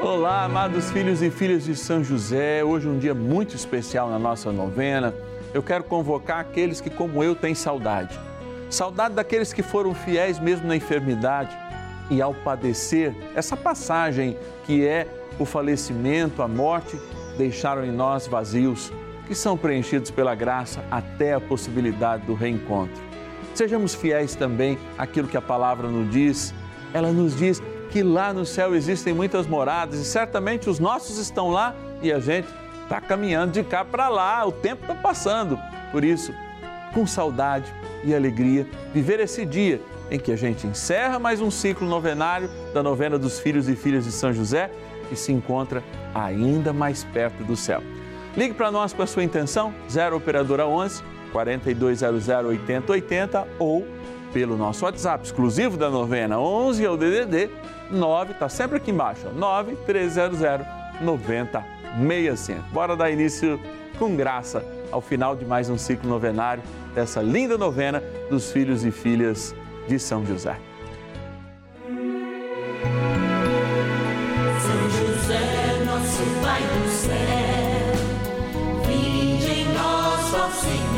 Olá, amados filhos e filhas de São José. Hoje é um dia muito especial na nossa novena. Eu quero convocar aqueles que, como eu, têm saudade. Saudade daqueles que foram fiéis mesmo na enfermidade e ao padecer essa passagem que é o falecimento, a morte, deixaram em nós vazios que são preenchidos pela graça até a possibilidade do reencontro. Sejamos fiéis também àquilo que a palavra nos diz. Ela nos diz que lá no céu existem muitas moradas e certamente os nossos estão lá e a gente está caminhando de cá para lá, o tempo está passando. Por isso, com saudade e alegria, viver esse dia em que a gente encerra mais um ciclo novenário da novena dos filhos e filhas de São José e se encontra ainda mais perto do céu. Ligue para nós com a sua intenção, 0 Operadora 11 4200 8080 ou pelo nosso WhatsApp exclusivo da novena 11 é o DDD 9, está sempre aqui embaixo, 9 300 9065. Bora dar início com graça ao final de mais um ciclo novenário dessa linda novena dos filhos e filhas de São José. São José, nosso Pai do céu, em nós, ó Senhor,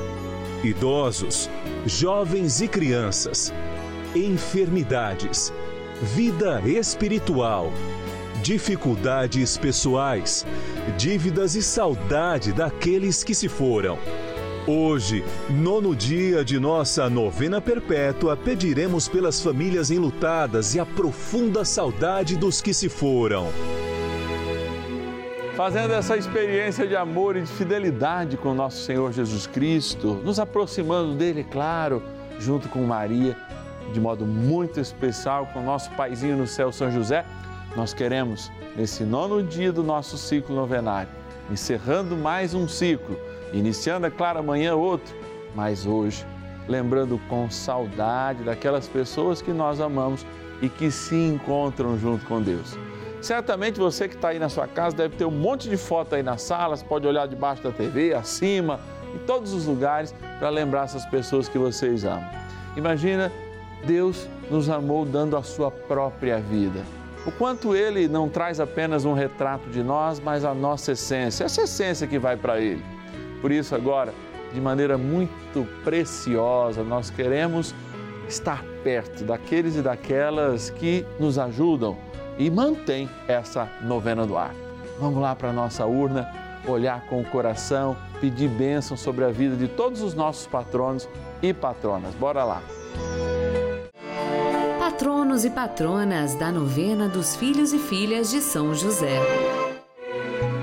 idosos, jovens e crianças, enfermidades, vida espiritual, dificuldades pessoais, dívidas e saudade daqueles que se foram. Hoje, nono dia de nossa novena perpétua, pediremos pelas famílias enlutadas e a profunda saudade dos que se foram. Fazendo essa experiência de amor e de fidelidade com nosso Senhor Jesus Cristo, nos aproximando dele, claro, junto com Maria, de modo muito especial com nosso paizinho no céu, São José, nós queremos, nesse nono dia do nosso ciclo novenário, encerrando mais um ciclo, iniciando, é claro, amanhã outro, mas hoje, lembrando com saudade daquelas pessoas que nós amamos e que se encontram junto com Deus. Certamente você que está aí na sua casa deve ter um monte de foto aí nas salas, pode olhar debaixo da TV, acima, em todos os lugares, para lembrar essas pessoas que vocês amam. Imagina, Deus nos amou dando a sua própria vida. O quanto Ele não traz apenas um retrato de nós, mas a nossa essência, essa essência que vai para Ele. Por isso, agora, de maneira muito preciosa, nós queremos estar perto daqueles e daquelas que nos ajudam e mantém essa novena do ar. Vamos lá para a nossa urna, olhar com o coração, pedir bênção sobre a vida de todos os nossos patronos e patronas. Bora lá. Patronos e patronas da novena dos filhos e filhas de São José.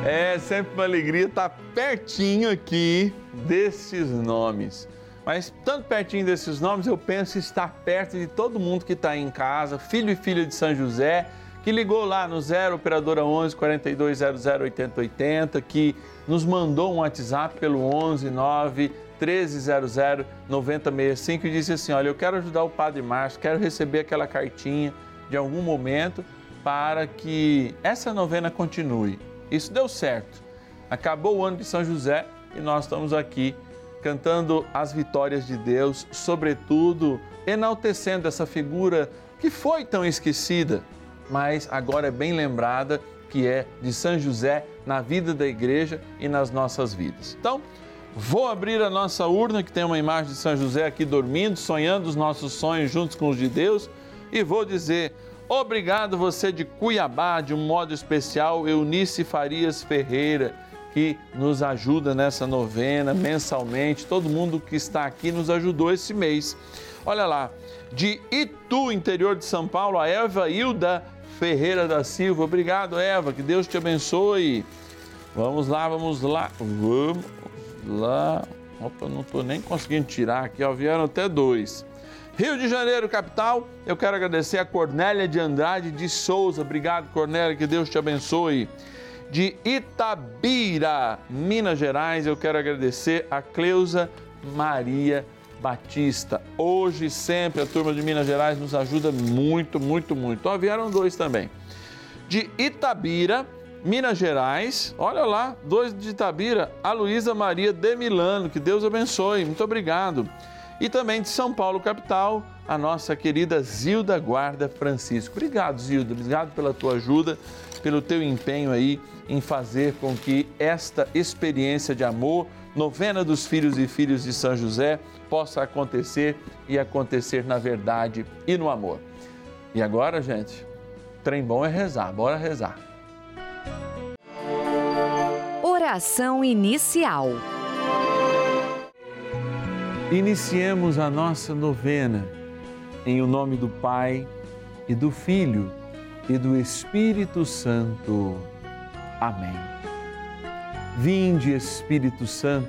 É sempre uma alegria estar pertinho aqui desses nomes. Mas tanto pertinho desses nomes, eu penso estar perto de todo mundo que está em casa, filho e filha de São José, que ligou lá no 0 operadora 11 4200 8080, que nos mandou um WhatsApp pelo 11 9 1300 9065 e disse assim: "Olha, eu quero ajudar o Padre Márcio, quero receber aquela cartinha de algum momento para que essa novena continue". Isso deu certo. Acabou o ano de São José e nós estamos aqui cantando as vitórias de Deus, sobretudo enaltecendo essa figura que foi tão esquecida, mas agora é bem lembrada, que é de São José, na vida da igreja e nas nossas vidas. Então, vou abrir a nossa urna, que tem uma imagem de São José aqui dormindo, sonhando os nossos sonhos juntos com os de Deus, e vou dizer. Obrigado você de Cuiabá, de um modo especial, Eunice Farias Ferreira, que nos ajuda nessa novena mensalmente. Todo mundo que está aqui nos ajudou esse mês. Olha lá, de Itu, interior de São Paulo, a Eva Hilda Ferreira da Silva. Obrigado, Eva, que Deus te abençoe. Vamos lá, vamos lá, vamos lá. Opa, não estou nem conseguindo tirar aqui, ó, vieram até dois. Rio de Janeiro, capital, eu quero agradecer a Cornélia de Andrade de Souza. Obrigado, Cornélia, que Deus te abençoe. De Itabira, Minas Gerais, eu quero agradecer a Cleusa Maria Batista. Hoje e sempre a turma de Minas Gerais nos ajuda muito, muito, muito. Ó, vieram dois também. De Itabira, Minas Gerais, olha lá, dois de Itabira, a Luísa Maria de Milano, que Deus abençoe. Muito obrigado. E também de São Paulo, capital, a nossa querida Zilda Guarda Francisco. Obrigado, Zilda, obrigado pela tua ajuda, pelo teu empenho aí em fazer com que esta experiência de amor, novena dos filhos e filhas de São José, possa acontecer e acontecer na verdade e no amor. E agora, gente, trem bom é rezar, bora rezar. Oração inicial. Iniciemos a nossa novena em o nome do Pai e do Filho e do Espírito Santo. Amém. Vinde, Espírito Santo,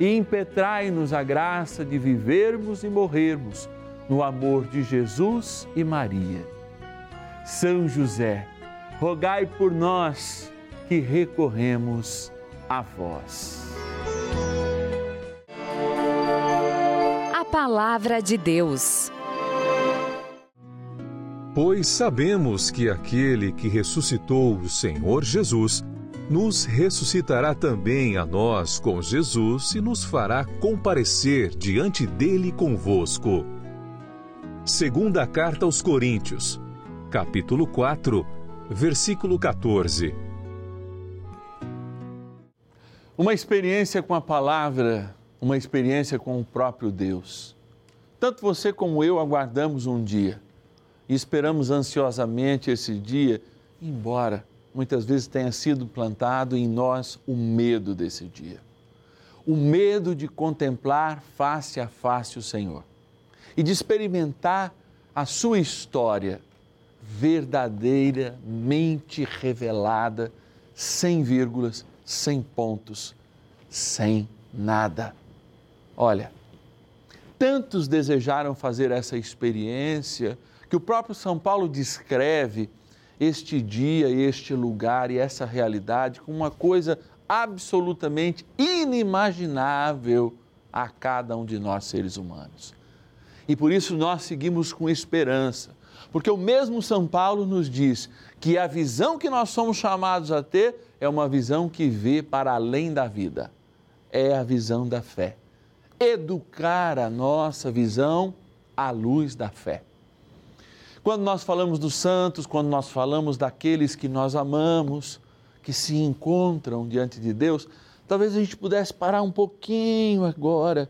e impetrai-nos a graça de vivermos e morrermos no amor de Jesus e Maria. São José, rogai por nós que recorremos a vós. A palavra de Deus. Pois sabemos que aquele que ressuscitou o Senhor Jesus nos ressuscitará também a nós com Jesus e nos fará comparecer diante dele convosco. Segunda carta aos Coríntios, capítulo 4, versículo 14. Uma experiência com a palavra, uma experiência com o próprio Deus. Tanto você como eu aguardamos um dia e esperamos ansiosamente esse dia, embora muitas vezes tenha sido plantado em nós o medo desse dia. O medo de contemplar face a face o Senhor e de experimentar a sua história verdadeiramente revelada, sem vírgulas, sem pontos, sem nada. Olha, tantos desejaram fazer essa experiência, que o próprio São Paulo descreve este dia, este lugar e essa realidade como uma coisa absolutamente inimaginável a cada um de nós seres humanos. E por isso nós seguimos com esperança, porque o mesmo São Paulo nos diz que a visão que nós somos chamados a ter é uma visão que vê para além da vida, é a visão da fé. Educar a nossa visão à luz da fé. Quando nós falamos dos santos, quando nós falamos daqueles que nós amamos, que se encontram diante de Deus, talvez a gente pudesse parar um pouquinho agora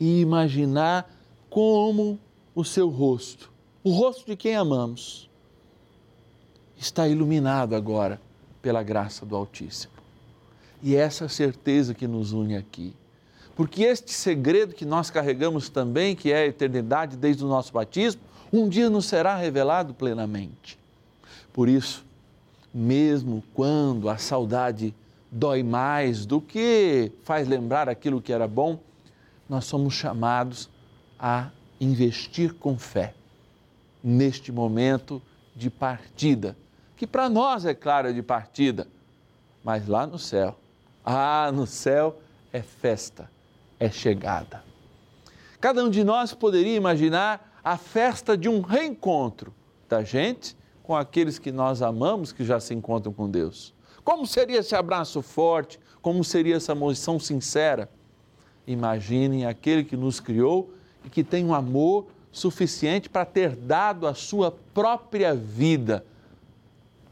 e imaginar como o seu rosto, o rosto de quem amamos, está iluminado agora pela graça do Altíssimo. E é essa certeza que nos une aqui. Porque este segredo que nós carregamos também, que é a eternidade desde o nosso batismo, um dia nos será revelado plenamente. Por isso, mesmo quando a saudade dói mais do que faz lembrar aquilo que era bom, nós somos chamados a investir com fé neste momento de partida, que para nós é claro é de partida, mas lá no céu, ah, no céu é festa, é chegada. Cada um de nós poderia imaginar a festa de um reencontro da gente com aqueles que nós amamos que já se encontram com Deus. Como seria esse abraço forte? Como seria essa emoção sincera? Imaginem aquele que nos criou e que tem um amor suficiente para ter dado a sua própria vida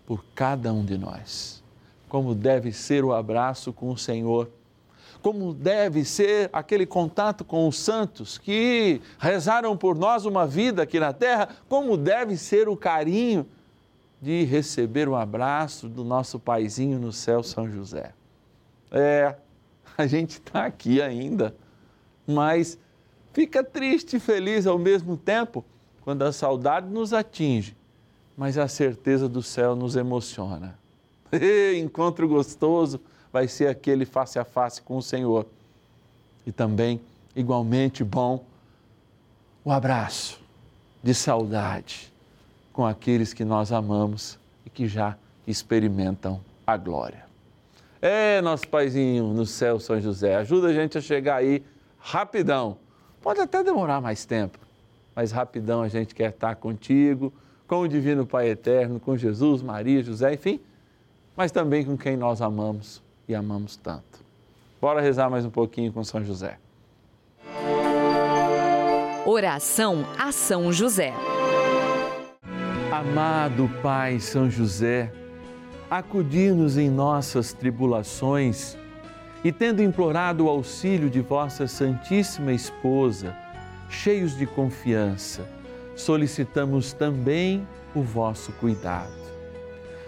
por cada um de nós. Como deve ser o abraço com o Senhor, como deve ser aquele contato com os santos que rezaram por nós uma vida aqui na terra, como deve ser o carinho de receber o abraço do nosso paizinho no céu, São José. É, a gente está aqui ainda, mas fica triste e feliz ao mesmo tempo quando a saudade nos atinge, mas a certeza do céu nos emociona. Encontro gostoso vai ser aquele face a face com o Senhor. E também, igualmente bom, o abraço de saudade com aqueles que nós amamos e que já experimentam a glória. É, nosso paizinho no céu, São José, ajuda a gente a chegar aí rapidão. Pode até demorar mais tempo, mas rapidão a gente quer estar contigo, com o Divino Pai Eterno, com Jesus, Maria, José, enfim, mas também com quem nós amamos e amamos tanto. Bora rezar mais um pouquinho com São José. Oração a São José. Amado Pai São José, acudir-nos em nossas tribulações e, tendo implorado o auxílio de vossa Santíssima Esposa, cheios de confiança, solicitamos também o vosso cuidado.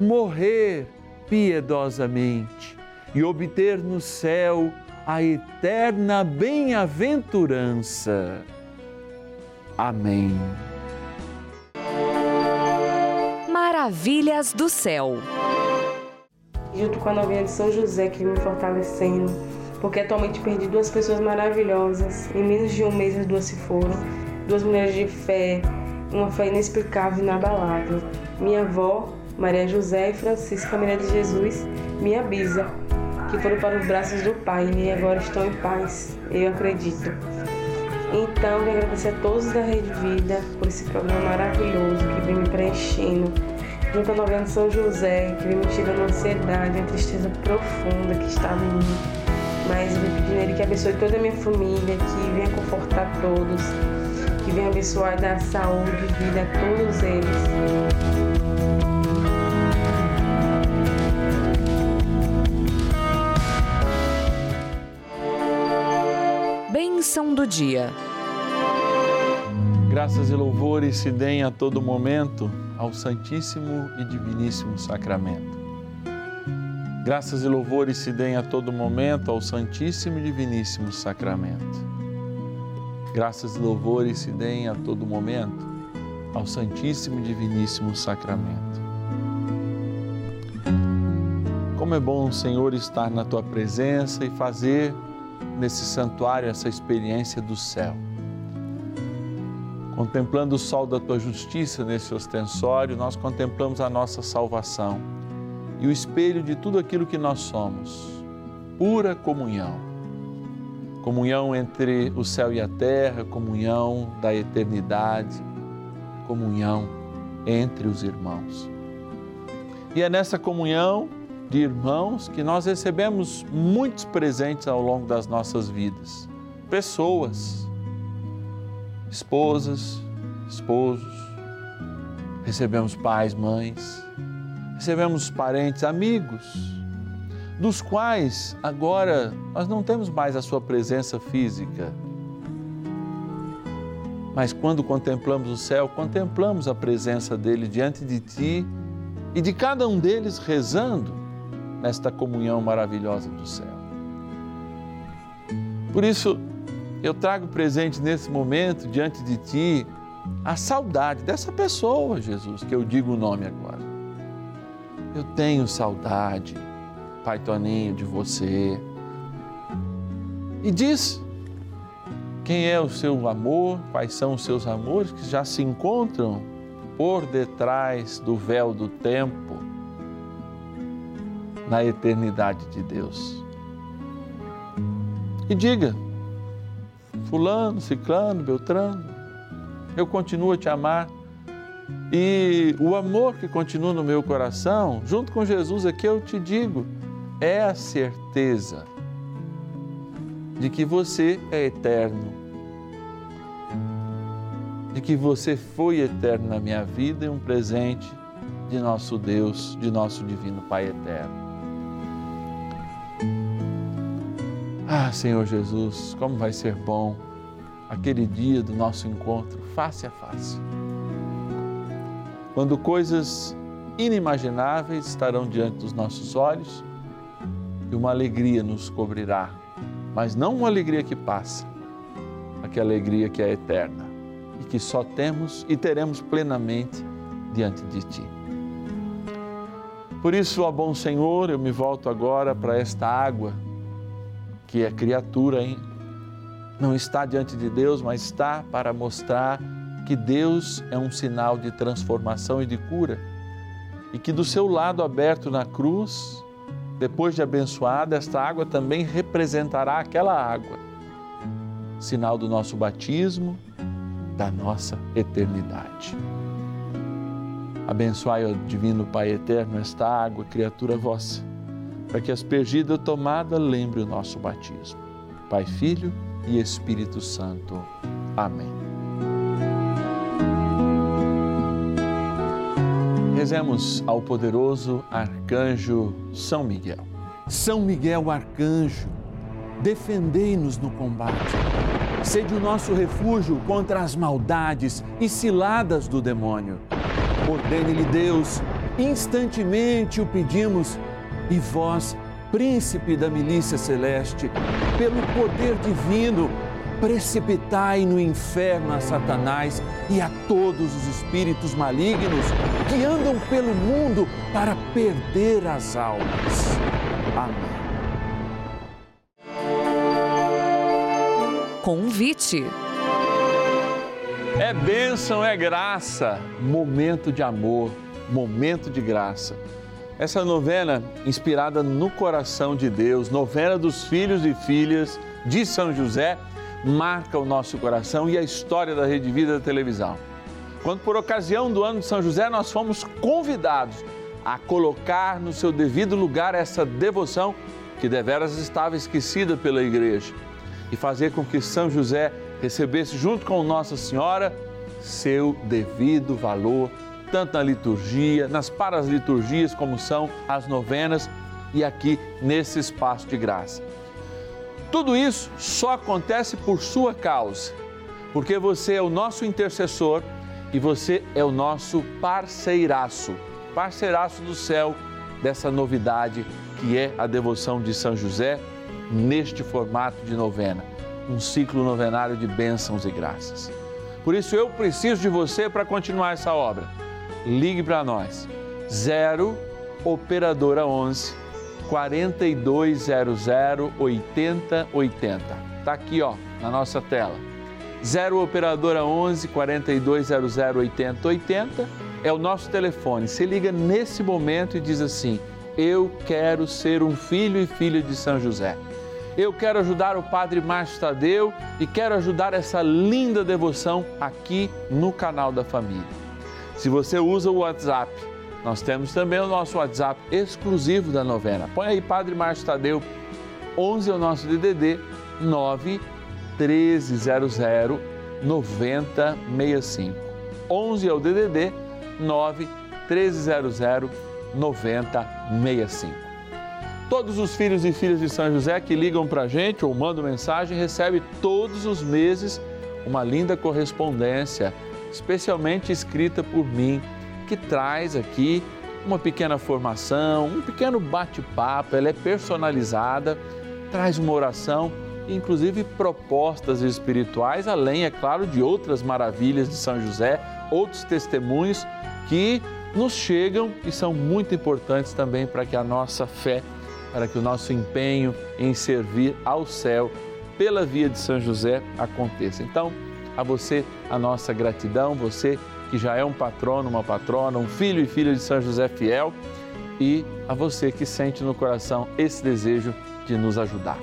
morrer piedosamente e obter no céu a eterna bem-aventurança. Amém. Maravilhas do Céu. Junto com a novinha de São José que vem me fortalecendo, porque atualmente perdi duas pessoas maravilhosas. Em menos de um mês as duas se foram. Duas mulheres de fé, uma fé inexplicável e inabalável. Minha avó, Maria José e Francisca Maria de Jesus, minha bisa, que foram para os braços do Pai e agora estão em paz, eu acredito. Então, quero agradecer a todos da Rede Vida por esse programa maravilhoso que vem me preenchendo. Junto à novena São José, que vem me tirando a ansiedade, a tristeza profunda que estava em mim. Mas eu pedindo a Ele que abençoe toda a minha família, que venha confortar todos, que venha abençoar e dar saúde e vida a todos eles. Bênção do dia. Graças e louvores se deem a todo momento ao Santíssimo e Diviníssimo Sacramento. Graças e louvores se deem a todo momento ao Santíssimo e Diviníssimo Sacramento. Graças e louvores se deem a todo momento ao Santíssimo e Diviníssimo Sacramento. Como é bom, Senhor, estar na tua presença e fazer nesse santuário essa experiência do céu. Contemplando o sol da tua justiça nesse ostensório, nós contemplamos a nossa salvação e o espelho de tudo aquilo que nós somos. Pura comunhão. Comunhão entre o céu e a terra, comunhão da eternidade, comunhão entre os irmãos. E é nessa comunhão de irmãos que nós recebemos muitos presentes ao longo das nossas vidas. Pessoas, esposas, esposos, recebemos pais, mães, recebemos parentes, amigos, dos quais agora nós não temos mais a sua presença física. Mas quando contemplamos o céu, contemplamos a presença dele diante de ti e de cada um deles rezando nesta comunhão maravilhosa do céu. Por isso, eu trago presente nesse momento diante de ti a saudade dessa pessoa, Jesus, que eu digo o nome agora. Eu tenho saudade, Pai Toninho, de você. E diz quem é o seu amor, quais são os seus amores que já se encontram por detrás do véu do tempo na eternidade de Deus. E diga, Fulano, Ciclano, Beltrano, eu continuo a te amar. E o amor que continua no meu coração, junto com Jesus aqui, eu te digo, é a certeza de que você é eterno, de que você foi eterno na minha vida e um presente de nosso Deus, de nosso Divino Pai eterno. Ah, Senhor Jesus, como vai ser bom aquele dia do nosso encontro face a face. Quando coisas inimagináveis estarão diante dos nossos olhos e uma alegria nos cobrirá, mas não uma alegria que passa, aquela alegria que é eterna e que só temos e teremos plenamente diante de Ti. Por isso, ó bom Senhor, eu me volto agora para esta água que é criatura, hein? Não está diante de Deus, mas está para mostrar que Deus é um sinal de transformação e de cura. E que do seu lado aberto na cruz, depois de abençoada, esta água também representará aquela água, sinal do nosso batismo, da nossa eternidade. Abençoai, ó Divino Pai Eterno, esta água, criatura vossa para que aspergida tomada lembre o nosso batismo. Pai, Filho e Espírito Santo. Amém. Rezemos ao poderoso arcanjo São Miguel. São Miguel, arcanjo, defendei-nos no combate. Sede o nosso refúgio contra as maldades e ciladas do demônio. Ordene-lhe Deus, instantemente o pedimos e vós, príncipe da milícia celeste, pelo poder divino, precipitai no inferno a Satanás e a todos os espíritos malignos que andam pelo mundo para perder as almas. Amém. Convite. É bênção, é graça, momento de amor, momento de graça. Essa novena, inspirada no coração de Deus, novena dos filhos e filhas de São José, marca o nosso coração e a história da Rede Vida da televisão. Quando, por ocasião do ano de São José, nós fomos convidados a colocar no seu devido lugar essa devoção que deveras estava esquecida pela igreja e fazer com que São José recebesse, junto com Nossa Senhora, seu devido valor, tanto na liturgia, nas parasliturgias, como são as novenas e aqui nesse espaço de graça. Tudo isso só acontece por sua causa, porque você é o nosso intercessor e você é o nosso parceiraço, parceiraço do céu dessa novidade que é a devoção de São José neste formato de novena, um ciclo novenário de bênçãos e graças. Por isso eu preciso de você para continuar essa obra. Ligue para nós. 0 operadora 11 4200 8080. Tá aqui, ó, na nossa tela. 0 operadora 11 4200 8080 é o nosso telefone. Você liga nesse momento e diz assim: "Eu quero ser um filho e filha de São José. Eu quero ajudar o Padre Márcio Tadeu e quero ajudar essa linda devoção aqui no canal da família." Se você usa o WhatsApp, nós temos também o nosso WhatsApp exclusivo da novena. Põe aí Padre Márcio Tadeu, 11 é o nosso DDD 9 1300 9065. 11 é o DDD 9 1300 9065. Todos os filhos e filhas de São José que ligam para a gente ou mandam mensagem recebem todos os meses uma linda correspondência, especialmente escrita por mim, que traz aqui uma pequena formação, um pequeno bate-papo. Ela é personalizada, traz uma oração inclusive propostas espirituais, além, é claro, de outras maravilhas de São José, outros testemunhos que nos chegam e são muito importantes também para que a nossa fé, para que o nosso empenho em servir ao céu pela via de São José aconteça. Então, a você a nossa gratidão, você que já é um patrono, uma patrona, um filho e filha de São José fiel, e a você que sente no coração esse desejo de nos ajudar.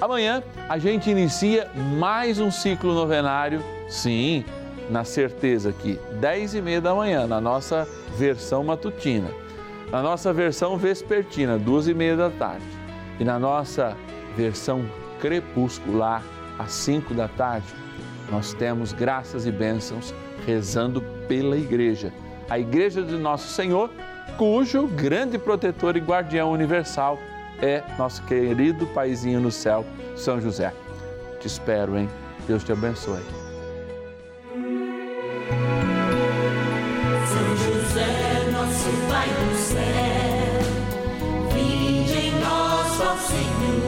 Amanhã a gente inicia mais um ciclo novenário, sim, na certeza que 10 e meia da manhã, na nossa versão matutina, na nossa versão vespertina, duas e meia da tarde, e na nossa versão crepuscular, às 5 da tarde, nós temos graças e bênçãos rezando pela Igreja, a Igreja de Nosso Senhor, cujo grande protetor e guardião universal é nosso querido paizinho no céu, São José. Te espero, hein? Deus te abençoe. São José, nosso Pai do céu, vinde em nós, ó Senhor.